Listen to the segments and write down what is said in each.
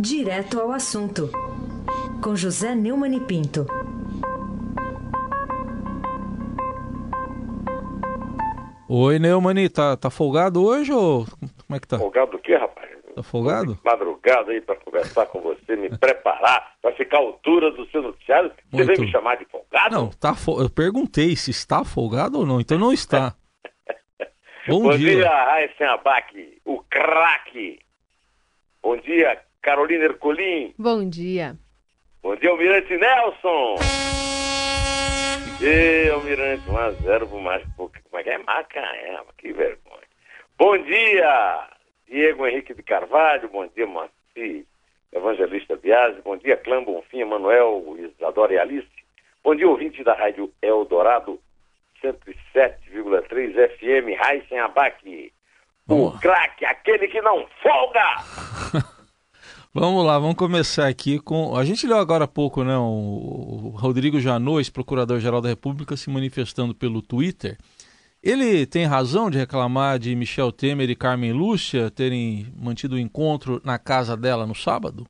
Direto ao assunto, com José Neumann e Pinto. Oi, Neumani, tá, tá folgado hoje ou como é que tá? Folgado do quê, rapaz? Tá folgado? Madrugada aí pra conversar com você, me preparar pra ficar à altura do seu noticiário. Você veio me chamar de folgado? Não, tá fo... eu perguntei se está folgado ou não, então não está. Bom, Bom dia. dia, Raíssen Abac, o craque. Bom dia, Carolina Ercolim. Bom dia. Bom dia, Almirante Nelson. E Almirante, 1x0 pro Mágico. Como é que é? Macaé, que vergonha. Bom dia, Diego Henrique de Carvalho. Bom dia, Moacir Evangelista Biasi. Bom dia, Clã Bonfim, Emanuel, Isadora e Alice. Bom dia, ouvinte da Rádio Eldorado 107,3 FM, Raíssen Abac. O Boa. craque, aquele que não folga. Vamos lá, vamos começar aqui com. A gente leu agora há pouco, né? O Rodrigo Janot, procurador-geral da República, se manifestando pelo Twitter. Ele tem razão de reclamar de Michel Temer e Carmen Lúcia terem mantido o encontro na casa dela no sábado?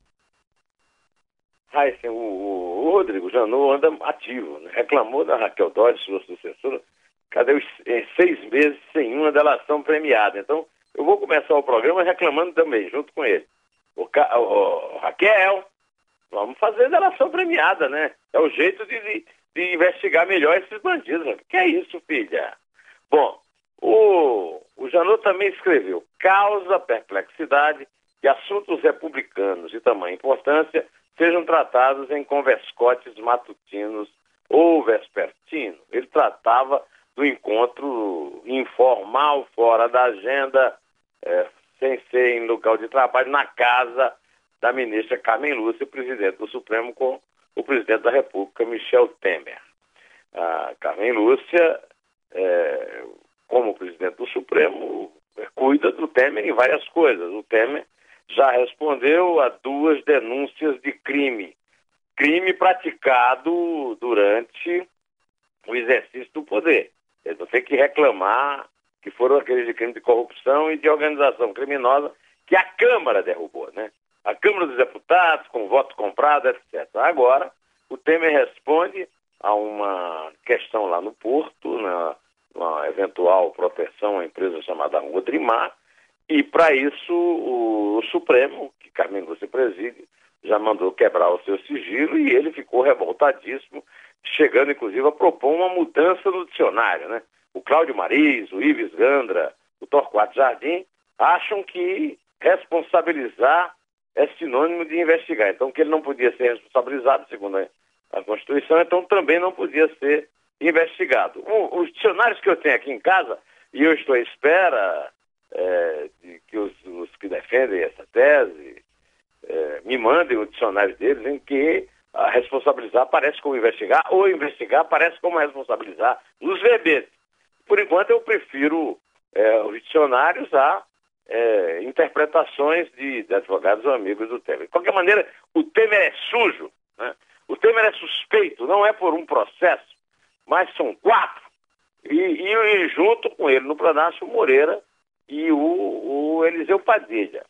Raíssen, o, o, o Rodrigo Janot anda ativo, né? reclamou da Raquel Dodge, sua sucessora, cadê os eh, seis meses sem uma delação premiada. Então, eu vou começar o programa reclamando também, junto com ele. O, Ca- o- Raquel, vamos fazer delação premiada, né? É o jeito de, de, de investigar melhor esses bandidos. Que é isso, filha? Bom, o, o Janot também escreveu, causa perplexidade que assuntos republicanos de tamanha importância sejam tratados em converscotes matutinos ou vespertinos. Ele tratava do encontro informal, fora da agenda, eh, sem ser em local de trabalho, na casa da ministra Carmen Lúcia, presidente do Supremo, com o presidente da República, Michel Temer. A Carmen Lúcia, eh, como presidente do Supremo, cuida do Temer em várias coisas. O Temer já respondeu a duas denúncias de crime. Crime praticado durante o exercício do poder. Ele não tem que reclamar que foram aqueles de crime de corrupção e de organização criminosa que a Câmara derrubou, né? A Câmara dos Deputados, com voto comprado, etc. Agora, o Temer responde a uma questão lá no Porto, na, uma eventual proteção à empresa chamada Rua Trimar, e para isso o, o Supremo, que Carmen Lúcia preside, já mandou quebrar o seu sigilo e ele ficou revoltadíssimo, chegando inclusive a propor uma mudança no dicionário, né? O Cláudio Mariz, o Ives Gandra, o Torquato Jardim acham que responsabilizar é sinônimo de investigar. Então, que ele não podia ser responsabilizado, segundo a, Constituição, então também não podia ser investigado. O- os dicionários que eu tenho aqui em casa, e eu estou à espera é, de que os, os que defendem essa tese é, me mandem o dicionário deles em que a responsabilizar parece como investigar, ou investigar parece como responsabilizar nos verbetes. Por enquanto, eu prefiro é, os dicionários a é, interpretações de, de advogados ou amigos do Temer. De qualquer maneira, o Temer é sujo, né? o Temer é suspeito, não é por um processo, mas são quatro. E, e- e junto com ele no Planalto, o Moreira e o, o Eliseu Padilha.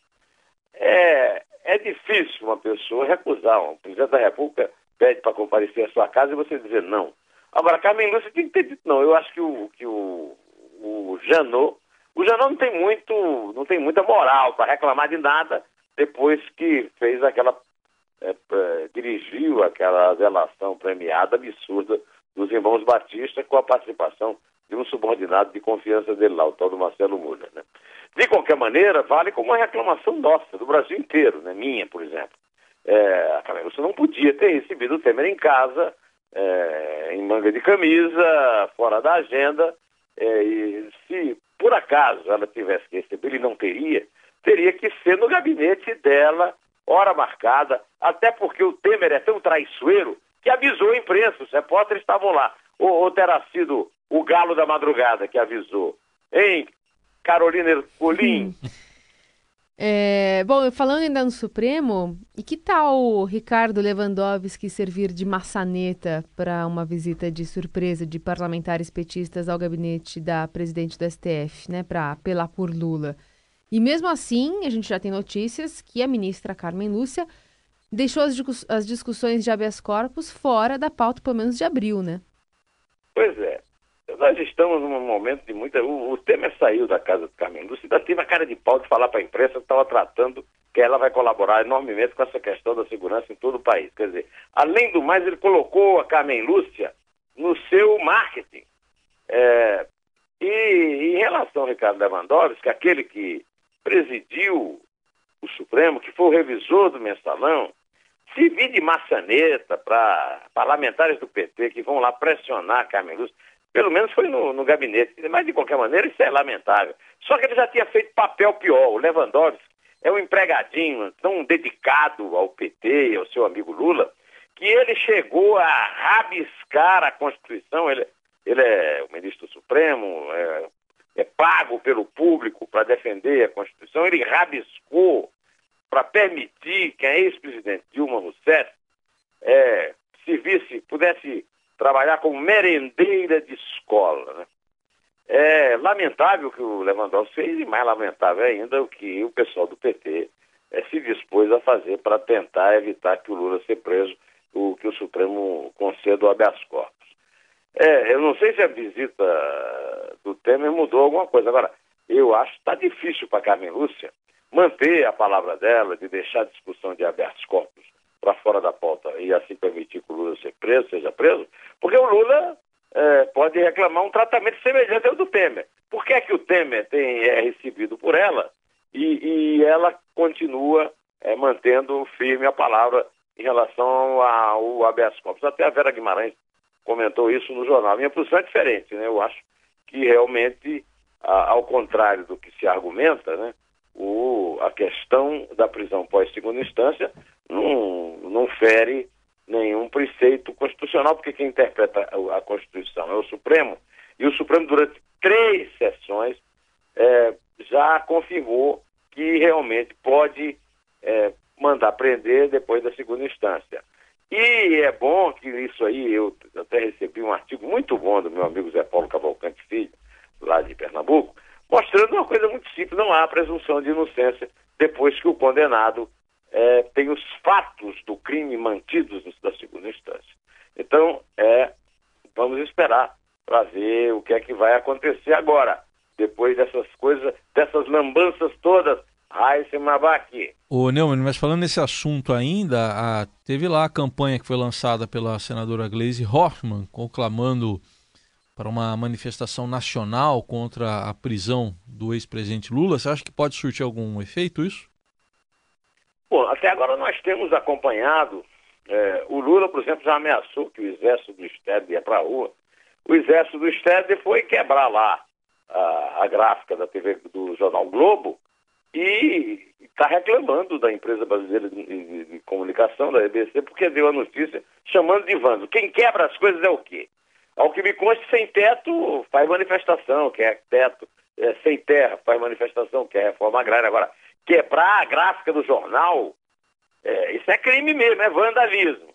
É, é difícil uma pessoa recusar. Um presidente da República pede para comparecer à sua casa e você dizer não. Agora, Carmen Lúcia tem que ter dito não. Eu acho que o, que o, o Janot, o Janot não tem muito, não tem muita moral para reclamar de nada depois que fez aquela, é, é, dirigiu aquela delação premiada absurda dos irmãos Batista com a participação de um subordinado de confiança dele lá, o tal do Marcelo Mulher, né? De qualquer maneira, vale como uma reclamação nossa, do Brasil inteiro, né? minha, por exemplo. É, a Carmen Lúcia não podia ter recebido o Temer em casa, é, em manga de camisa, fora da agenda, é, e se por acaso ela tivesse que receber, ele não teria, teria que ser no gabinete dela, hora marcada, até porque o Temer é tão traiçoeiro que avisou a imprensa, os repórteres estavam lá. Ou, ou terá sido o galo da madrugada que avisou. Hein, Carolina Ercolim? É, bom, falando ainda no Supremo, e que tal Ricardo Lewandowski servir de maçaneta para uma visita de surpresa de parlamentares petistas ao gabinete da presidente do STF, né, para apelar por Lula? E mesmo assim, a gente já tem notícias que a ministra Carmen Lúcia deixou as, as discussões de habeas corpus fora da pauta, pelo menos de abril, né? Pois é. Nós estamos num momento de muita. O, o Temer saiu da casa do Carmen Lúcia ainda teve a cara de pau de falar para a imprensa que estava tratando que ela vai colaborar enormemente com essa questão da segurança em todo o país. Quer dizer, além do mais, ele colocou a Carmen Lúcia no seu marketing. É, e em relação ao Ricardo Lewandowski, aquele que presidiu o Supremo, que foi o revisor do mensalão, servir de maçaneta para parlamentares do PT que vão lá pressionar Carmen Lúcia, pelo menos foi no, no, gabinete, mas de qualquer maneira isso é lamentável. Só que ele já tinha feito papel pior. O Lewandowski é um empregadinho tão dedicado ao PT e ao seu amigo Lula, que ele chegou a rabiscar a Constituição. Ele, ele é o ministro supremo, é, é pago pelo público para defender a Constituição. Ele rabiscou para permitir que a ex-presidente Dilma Rousseff é, se visse, pudesse trabalhar como merendeira de escola. Né? É lamentável que o Lewandowski fez e mais lamentável ainda o que o pessoal do PT é, se dispôs a fazer para tentar evitar que o Lula seja preso, o que o Supremo conceda o habeas corpus. É, eu não sei se a visita do Temer mudou alguma coisa. Agora, eu acho que está difícil para Carmen Lúcia manter a palavra dela de deixar a discussão de habeas corpus para fora da pauta e assim permitir que o Lula seja preso, seja preso, porque o Lula é, pode reclamar um tratamento semelhante ao do Temer. Por que é que o Temer tem, é recebido por ela e, e ela continua é, mantendo firme a palavra em relação ao habeas corpus? Até a Vera Guimarães comentou isso no jornal. Minha posição é diferente, né? Eu acho que realmente, a, ao contrário do que se argumenta, né? O, a questão da prisão pós-segunda instância não, não fere nenhum preceito constitucional, porque quem interpreta a Constituição é o Supremo, e o Supremo, durante três sessões, é, já confirmou que realmente pode é, mandar prender depois da segunda instância. E é bom que isso aí, eu até recebi um artigo muito bom do meu amigo Zé Paulo Cavalcante Filho, lá de Pernambuco, mostrando uma coisa muito simples, não há presunção de inocência depois que o condenado fatos do crime mantidos da segunda instância. Então, é, vamos esperar para ver o que é que vai acontecer agora, depois dessas coisas, dessas lambanças todas. Raíssa Mabaki. Ô Neumann, mas falando nesse assunto ainda, a, teve lá a campanha que foi lançada pela senadora Gleisi Hoffmann, conclamando para uma manifestação nacional contra a prisão do ex-presidente Lula. Você acha que pode surtir algum efeito isso? Bom, até agora nós temos acompanhado, é, o Lula, por exemplo, já ameaçou que o exército do Estado ia para a rua. O exército do Estado foi quebrar lá a, a gráfica da TV do Jornal Globo e está reclamando da empresa brasileira de, de, de, comunicação, da EBC, porque deu a notícia chamando de vando. Quem quebra as coisas é o quê? Ao que me consta, sem teto faz manifestação, quer teto, é, sem terra faz manifestação, quer reforma agrária. Agora, quebrar a gráfica do jornal, é, isso é crime mesmo, é vandalismo.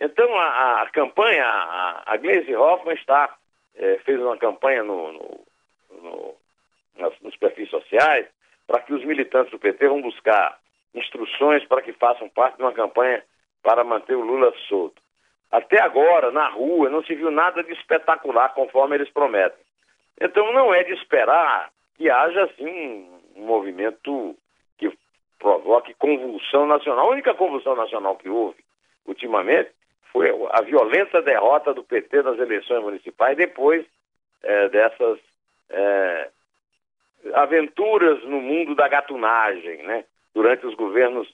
Então a, a campanha, a, a Glaze Hoffman está, é, fez uma campanha no, no, no, nas, nos perfis sociais para que os militantes do PT vão buscar instruções para que façam parte de uma campanha para manter o Lula solto. Até agora, na rua, não se viu nada de espetacular conforme eles prometem. Então não é de esperar que haja assim um movimento provoque convulsão nacional. A única convulsão nacional que houve ultimamente foi a violenta derrota do PT nas eleições municipais depois é, dessas é, aventuras no mundo da gatunagem, né? Durante os governos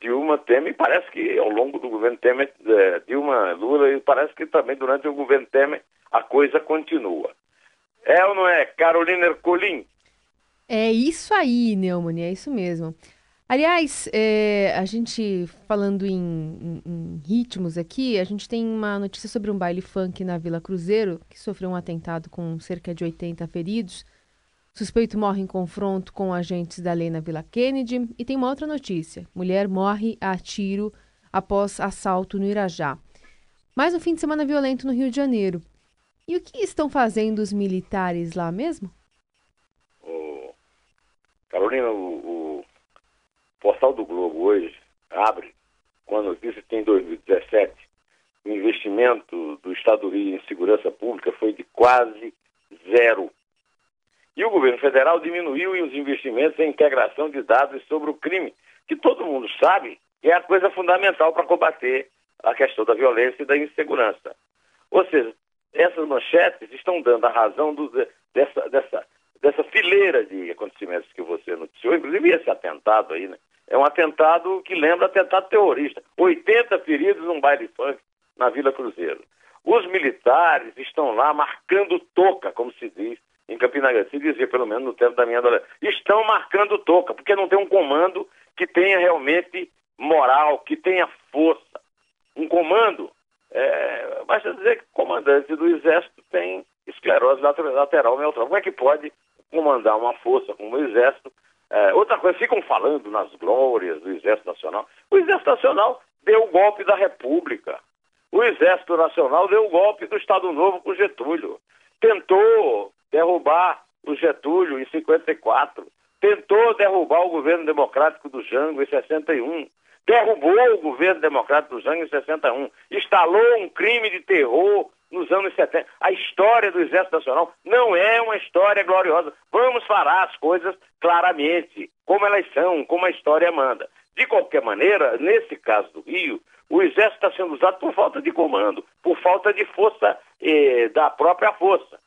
Dilma, Temer, parece que ao longo do governo Temer, é, Dilma, Lula, e parece que também durante o governo Temer a coisa continua. É ou não é, Carolina Ercolim? É isso aí, Neumann, é isso mesmo. Aliás, é, a gente falando em, em, em, ritmos aqui, a gente tem uma notícia sobre um baile funk na Vila Cruzeiro, que sofreu um atentado com cerca de 80 feridos. Suspeito morre em confronto com agentes da lei na Vila Kennedy. E tem uma outra notícia: mulher morre a tiro após assalto no Irajá. Mais um fim de semana violento no Rio de Janeiro. E o que estão fazendo os militares lá mesmo? Carolina, o, o portal do Globo hoje abre com a notícia que em 2017 o investimento do Estado do Rio em segurança pública foi de quase zero. E o governo federal diminuiu os investimentos em integração de dados sobre o crime, que todo mundo sabe que é a coisa fundamental para combater a questão da violência e da insegurança. Ou seja, essas manchetes estão dando a razão do, dessa, dessa, dessa fileira de acontecimentos que você noticiou, inclusive esse atentado aí, né? É um atentado que lembra atentado terrorista. 80 feridos num baile funk na Vila Cruzeiro. Os militares estão lá marcando toca, como se diz em Campina Grande, se dizia pelo menos no tempo da minha adolescência. Estão marcando toca, porque não tem um comando que tenha realmente moral, que tenha força. Um comando, é, basta dizer que o comandante do Exército tem esclerose lateral neutral. Como é que pode comandar uma força como o Exército? É, outra coisa, ficam falando nas glórias do Exército Nacional. O Exército Nacional deu o golpe da República. O Exército Nacional deu o golpe do Estado Novo com Getúlio. Tentou derrubar o Getúlio em 54. Tentou derrubar o governo democrático do Jango em 61. Derrubou o governo democrático do Jango em 61. Instalou um crime de terror nos anos 70. A história do Exército Nacional não é uma história gloriosa. Vamos falar as coisas claramente, como elas são, como a história manda. De qualquer maneira, nesse caso do Rio, o Exército está sendo usado por falta de comando, por falta de força eh, da própria força.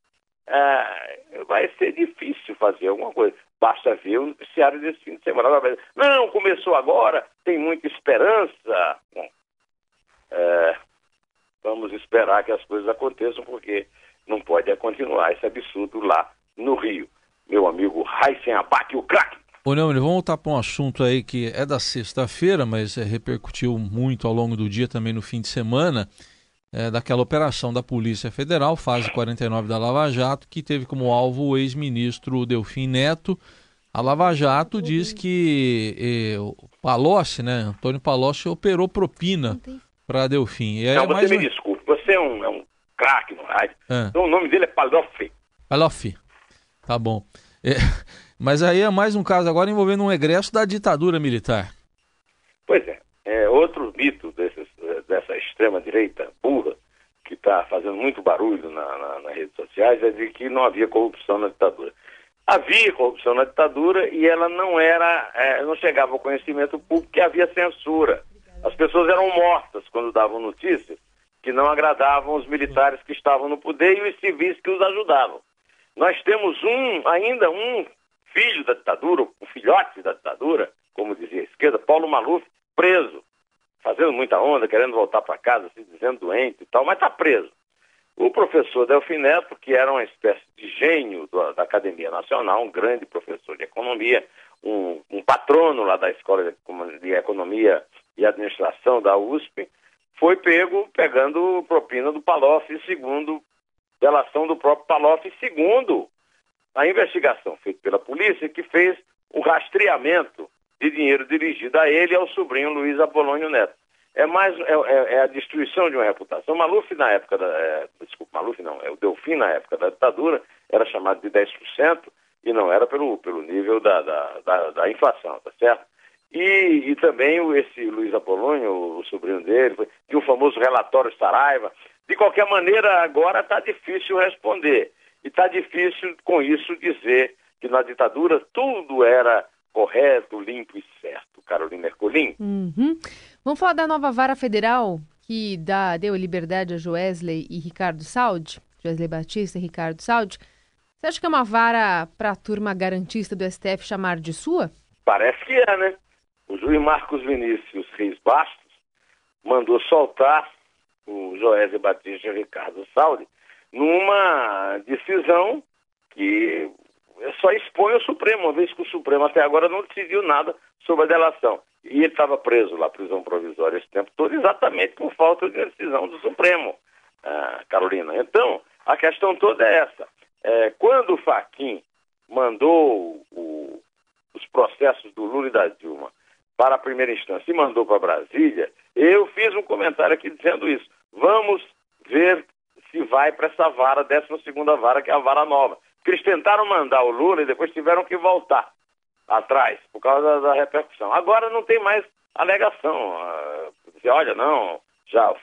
Ah, vai ser difícil fazer alguma coisa. Basta ver o noticiário desse fim de semana. Não, começou agora, tem muita esperança. Bom, é, vamos esperar que as coisas aconteçam, porque não pode continuar esse absurdo lá no Rio. Meu amigo Raíssen Abac, o craque. Ô Neumann, vamos voltar para um assunto aí que é da sexta-feira, mas é, repercutiu muito ao longo do dia, também no fim de semana, é, daquela operação da Polícia Federal, fase 49 da Lava Jato, que teve como alvo o ex-ministro Delfim Neto. A Lava Jato diz que eh, o Palocci, né, Antônio Palocci, operou propina para Delfim. Não, é você me desculpe, você é um, é um craque no rádio. É. Então, o nome dele é Paloffi. Paloffi, tá bom. É, mas aí é mais um caso agora envolvendo um egresso da ditadura militar. Pois é, é outro mito desses, dessa extrema-direita burra, que está fazendo muito barulho na, na, nas redes sociais, é de que não havia corrupção na ditadura. Havia corrupção na ditadura e ela não era, é, não chegava ao conhecimento público que havia censura. As pessoas eram mortas quando davam notícias que não agradavam os militares que estavam no poder e os civis que os ajudavam. Nós temos um, ainda um filho da ditadura, um filhote da ditadura, como dizia a esquerda, Paulo Maluf, preso, fazendo muita onda, querendo voltar para casa, se dizendo doente e tal, mas está preso. O professor Delfim Neto, que era uma espécie de gênio da Academia Nacional, um grande professor de economia, um, um patrono lá da Escola de Economia e Administração da USP, foi pego pegando propina do Palof, segundo delação do próprio Palof, segundo a investigação feita pela polícia que fez o rastreamento de dinheiro dirigido a ele e ao sobrinho Luiz Apolônio Neto. É mais é, é, é a destruição de uma reputação. Maluf na época da é, desculpa, Maluf não, é o Delfim na época da ditadura era chamado de 10% e não era pelo, pelo nível da, da, da, da inflação, tá certo? E, e também esse Luiz Apolônio, o, sobrinho dele, de um famoso relatório Saraiva. De qualquer maneira, agora está difícil responder. E está difícil, com isso, dizer que na ditadura tudo era correto, limpo e certo. Carolina Ercolim. Uhum. Vamos falar da nova vara federal que dá, deu liberdade a Joesley e Ricardo Saldi, Joesley Batista e Ricardo Saldi. Você acha que é uma vara para a turma garantista do STF chamar de sua? Parece que é, né? O juiz Marcos Vinícius Reis Bastos mandou soltar o Joesley Batista e o Ricardo Saldi numa decisão que só expõe o Supremo, uma vez que o Supremo até agora não decidiu nada sobre a delação. E ele estava preso lá, prisão provisória, esse tempo todo, exatamente por falta de decisão do Supremo, ah, Carolina. Então, a questão toda é essa. É, quando o Faquim mandou o, os processos do Lula e da Dilma para a primeira instância e mandou para Brasília, eu fiz um comentário aqui dizendo isso. Vamos ver se vai para essa vara, 12 segunda vara, que é a vara nova. Porque eles tentaram mandar o Lula e depois tiveram que voltar atrás, por causa da, repercussão. Agora não tem mais alegação. Uh, dizer, olha, não, já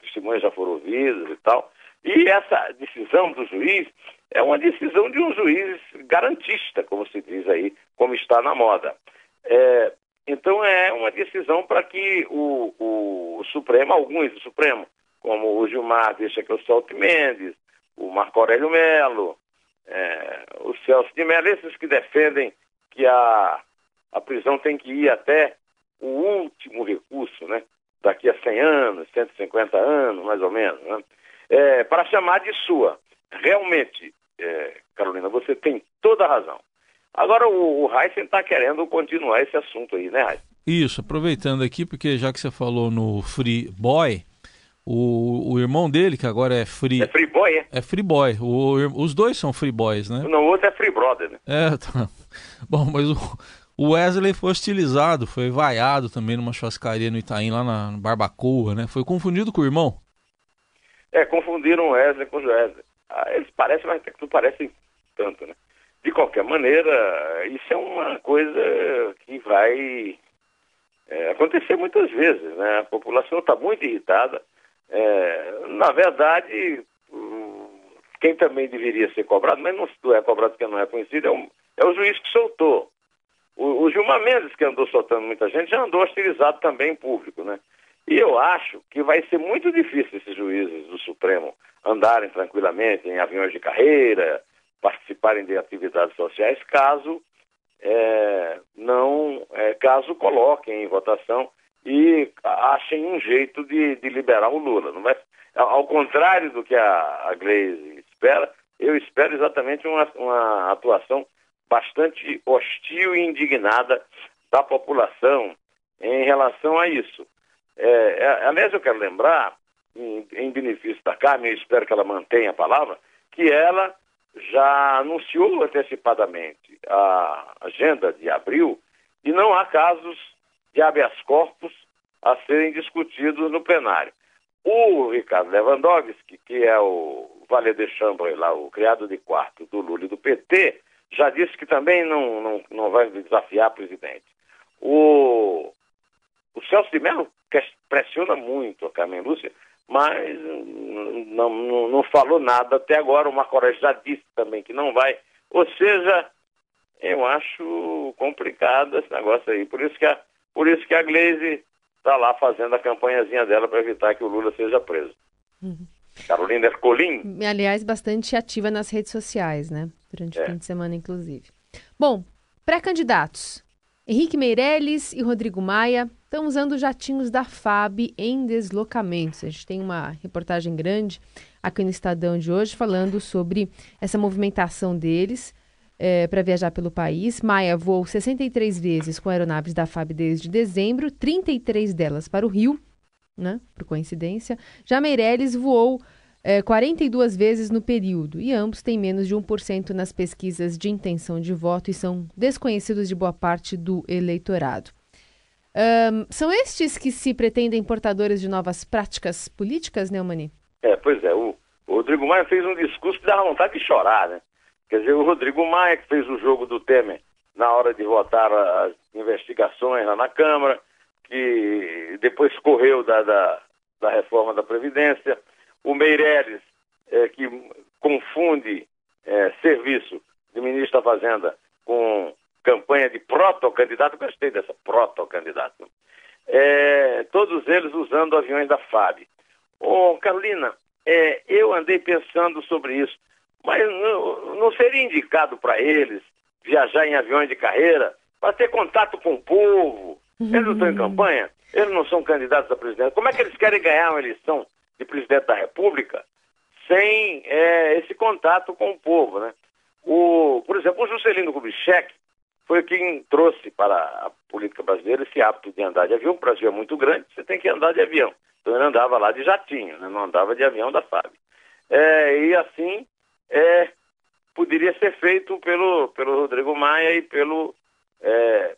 testemunhas já foram ouvidas e tal. E essa decisão do juiz é uma decisão de um juiz garantista, como se diz aí, como está na moda. É, então é uma decisão para que o, o, Supremo, alguns do Supremo, como o Gilmar deixa que eu solte Mendes, o Marco Aurélio Melo, é, o Celso de Mello, esses que defendem que a, a prisão tem que ir até o último recurso, né? daqui a 100 anos, 150 anos, mais ou menos, né? é, para chamar de sua. Realmente, é, Carolina, você tem toda a razão. Agora o, o Heisen está querendo continuar esse assunto aí, né, Heisen? Isso, aproveitando aqui, porque já que você falou no Free Boy, o, o irmão dele, que agora é Free... É Free Boy, é? É Free Boy. O, os dois são Free Boys, né? Não, o outro é Free Brother, né? É, tá. Bom, mas o, o Wesley foi hostilizado, foi vaiado também numa churrascaria no Itaim, lá na Barbacoa, né? Foi confundido com o irmão. É, confundiram o Wesley com o Wesley. Ah, eles parecem, mas não parecem tanto, né? De qualquer maneira, isso é uma coisa que vai é, acontecer muitas vezes, né? A população está muito irritada. É, na verdade, quem também deveria ser cobrado, mas não é cobrado porque não é conhecido, é o, é o juiz que soltou. O, o Gilmar Mendes, que andou soltando muita gente, já andou hostilizado também em público, né? E eu acho que vai ser muito difícil esses juízes do Supremo andarem tranquilamente em aviões de carreira, participarem de atividades sociais, caso é, não, é, caso coloquem em votação e achem um jeito de, de liberar o Lula. Não vai, ao contrário do que a, a Gleisi espera, eu espero exatamente uma, uma atuação bastante hostil e indignada da população em relação a isso. É, é, aliás, eu quero lembrar, em, em benefício da Carmen, eu espero que ela mantenha a palavra, que ela já anunciou antecipadamente a agenda de abril e não há casos de habeas corpus a serem discutidos no plenário. O Ricardo Lewandowski, que é o valet de chambre lá, o criado de quarto do Lula e do PT, já disse que também não, não, não vai desafiar presidente. O, o Celso de Mello pressiona muito a Carmen Lúcia, mas não, não, não falou nada até agora. O Marco Aurélio já disse também que não vai. Ou seja, eu acho complicado esse negócio aí. Por isso que a, por isso que a Glaze está lá fazendo a campanhazinha dela para evitar que o Lula seja preso. Uhum. Carolina Ercolim. Aliás, bastante ativa nas redes sociais, né? Durante é. o fim de semana, inclusive. Bom, pré-candidatos. Henrique Meirelles e Rodrigo Maia estão usando jatinhos da FAB em deslocamentos. A gente tem uma reportagem grande aqui no Estadão de hoje falando sobre essa movimentação deles é, para viajar pelo país. Maia voou 63 vezes com aeronaves da FAB desde dezembro, 33 delas para o Rio, né, por coincidência. Já Meirelles voou é, 42 vezes no período, e ambos têm menos de 1% nas pesquisas de intenção de voto e são desconhecidos de boa parte do eleitorado. Um, são estes que se pretendem portadores de novas práticas políticas, Neumani? É, pois é. O, Rodrigo Maia fez um discurso que dá vontade de chorar, né? Quer dizer, o Rodrigo Maia, que fez o jogo do Temer na hora de votar as investigações lá na Câmara, que depois correu da, da, da reforma da Previdência, o Meirelles, é, que confunde é, serviço de ministro da Fazenda com campanha de protocandidato, gostei dessa protocandidato. É, todos eles usando aviões da FAB. Ô, Carolina, é, eu andei pensando sobre isso, mas não, não seria indicado para eles viajar em aviões de carreira para ter contato com o povo? Eles não estão em uhum. campanha, eles não são candidatos a presidente. Como é que eles querem ganhar uma eleição de presidente da República sem é, esse contato com o povo, né? O, por exemplo, o Juscelino Kubitschek foi quem trouxe para a política brasileira esse hábito de andar de avião. O Brasil é muito grande, você tem que andar de avião. Então ele andava lá de jatinho, né? não andava de avião da FAB. É, e assim é, poderia ser feito pelo, pelo Rodrigo Maia e pelo é,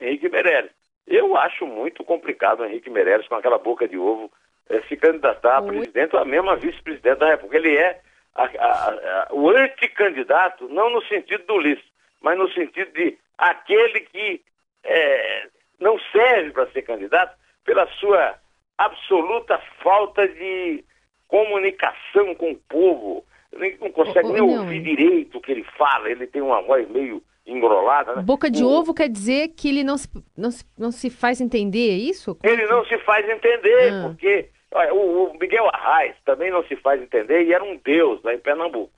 Henrique Meirelles. Eu acho muito complicado o Henrique Meirelles com aquela boca de ovo é, se candidatar a presidente ou a mesma vice-presidente da República. Ele é a, a, a, o anticandidato, não no sentido do Ulisses, mas no sentido de aquele que é, não serve para ser candidato pela sua absoluta falta de comunicação com o povo. Ele não consegue nem não. ouvir direito o que ele fala, ele tem uma voz meio engrolada. Né? Boca de o, ovo quer dizer que ele não se, não se, não se faz entender, é isso? Ele não se faz entender, Ah. porque olha, o, o Miguel Arraes também não se faz entender e era um deus lá em Pernambuco.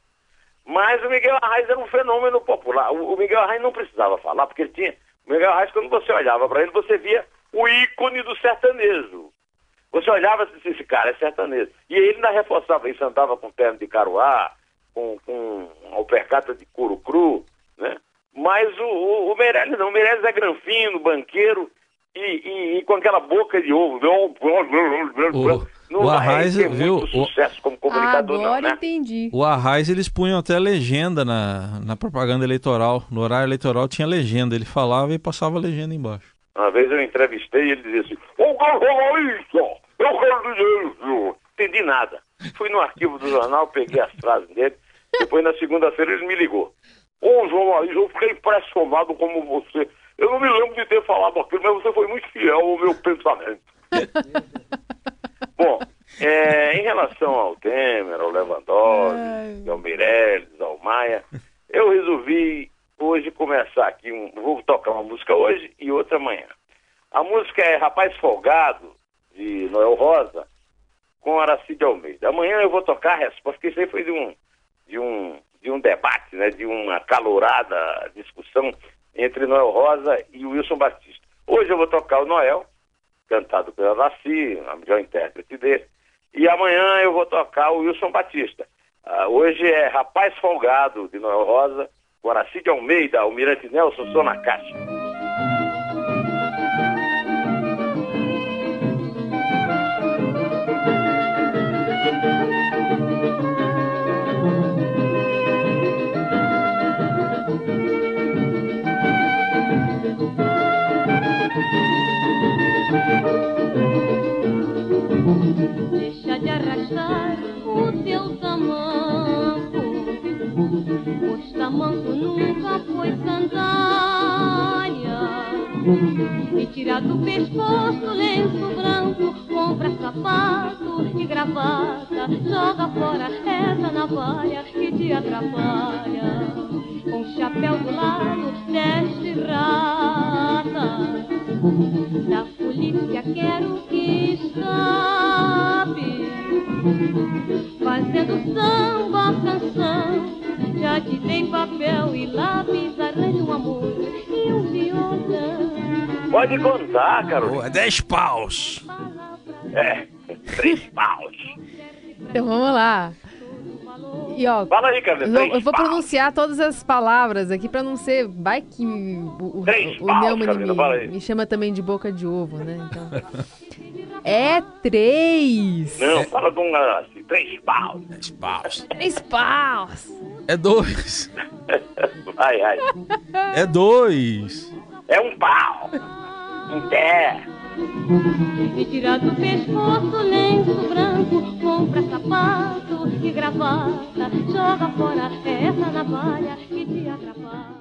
Mas o Miguel Arraes era um fenômeno popular. O, Miguel Arraes não precisava falar, porque ele tinha. O Miguel Arraes, quando você olhava para ele, você via o ícone do sertanejo. Você olhava e disse, esse cara é sertanejo. E ele ainda reforçava isso, andava com perna de caruá, com, com alpercata de couro cru, né? Mas o, o, o Meirelles não, o Meirelles é granfino, banqueiro e, e- e com aquela boca de ovo. Não o ter viu, muito o- sucesso como comunicador, Agora não, né? entendi. O Arraes, eles punham até legenda na, na propaganda eleitoral. No horário eleitoral tinha legenda. Ele falava e passava a legenda embaixo. Uma vez eu entrevistei e ele dizia assim, ô quero falar isso, eu quero dizer isso. Não entendi nada. Fui no arquivo do jornal, peguei as frases dele, depois na segunda-feira ele me ligou. Ô João Luiz, eu fiquei impressionado como você. Eu não me lembro de ter falado aquilo, mas você foi muito fiel ao meu pensamento. Bom, é, em relação ao Temer, ao Lewandowski, ao Meirelles, ao Maia, eu resolvi hoje começar aqui, um, vou tocar uma música hoje e outra amanhã. A música é Rapaz Folgado, de Noel Rosa, com Aracide Almeida. Amanhã eu vou tocar a resposta, porque isso aí foi de um, de um, de um debate, né, de uma calorada discussão entre Noel Rosa e Wilson Batista. Hoje eu vou tocar o Noel, cantado pela Araci, a melhor intérprete dele, e amanhã eu vou tocar o Wilson Batista. Ah, hoje é Rapaz Folgado, de Noel Rosa, com Aracide Almeida, Almirante Nelson, sou na caixa. Deixa de arrastar o teu tamanco. Pois tamanco nunca foi sandália. E tira do pescoço lenço branco, compra sapato e gravata. Joga fora essa navalha que te atrapalha. Com chapéu do lado, deste rata. Da polícia quero que escape Fazendo samba, canção Já te dei papel e lápis Arranjo um amor e um violão Pode contar, Carolina. é 10 paus. É, três paus. Então vamos lá. E ó, Fala aí, Carolina. eu vou, três eu vou pronunciar todas as palavras aqui pra não ser. Vai que o, o, Três o paus, Neumann me, me chama também de boca de ovo, né? Então. É três. Não, fala com um assim, três paus. 10 paus. Três paus. É dois. Vai, vai. É dois. É um pau. Um pé. E tira do pescoço lenço branco Compra sapato e gravata Joga fora essa navalha que te atrapalha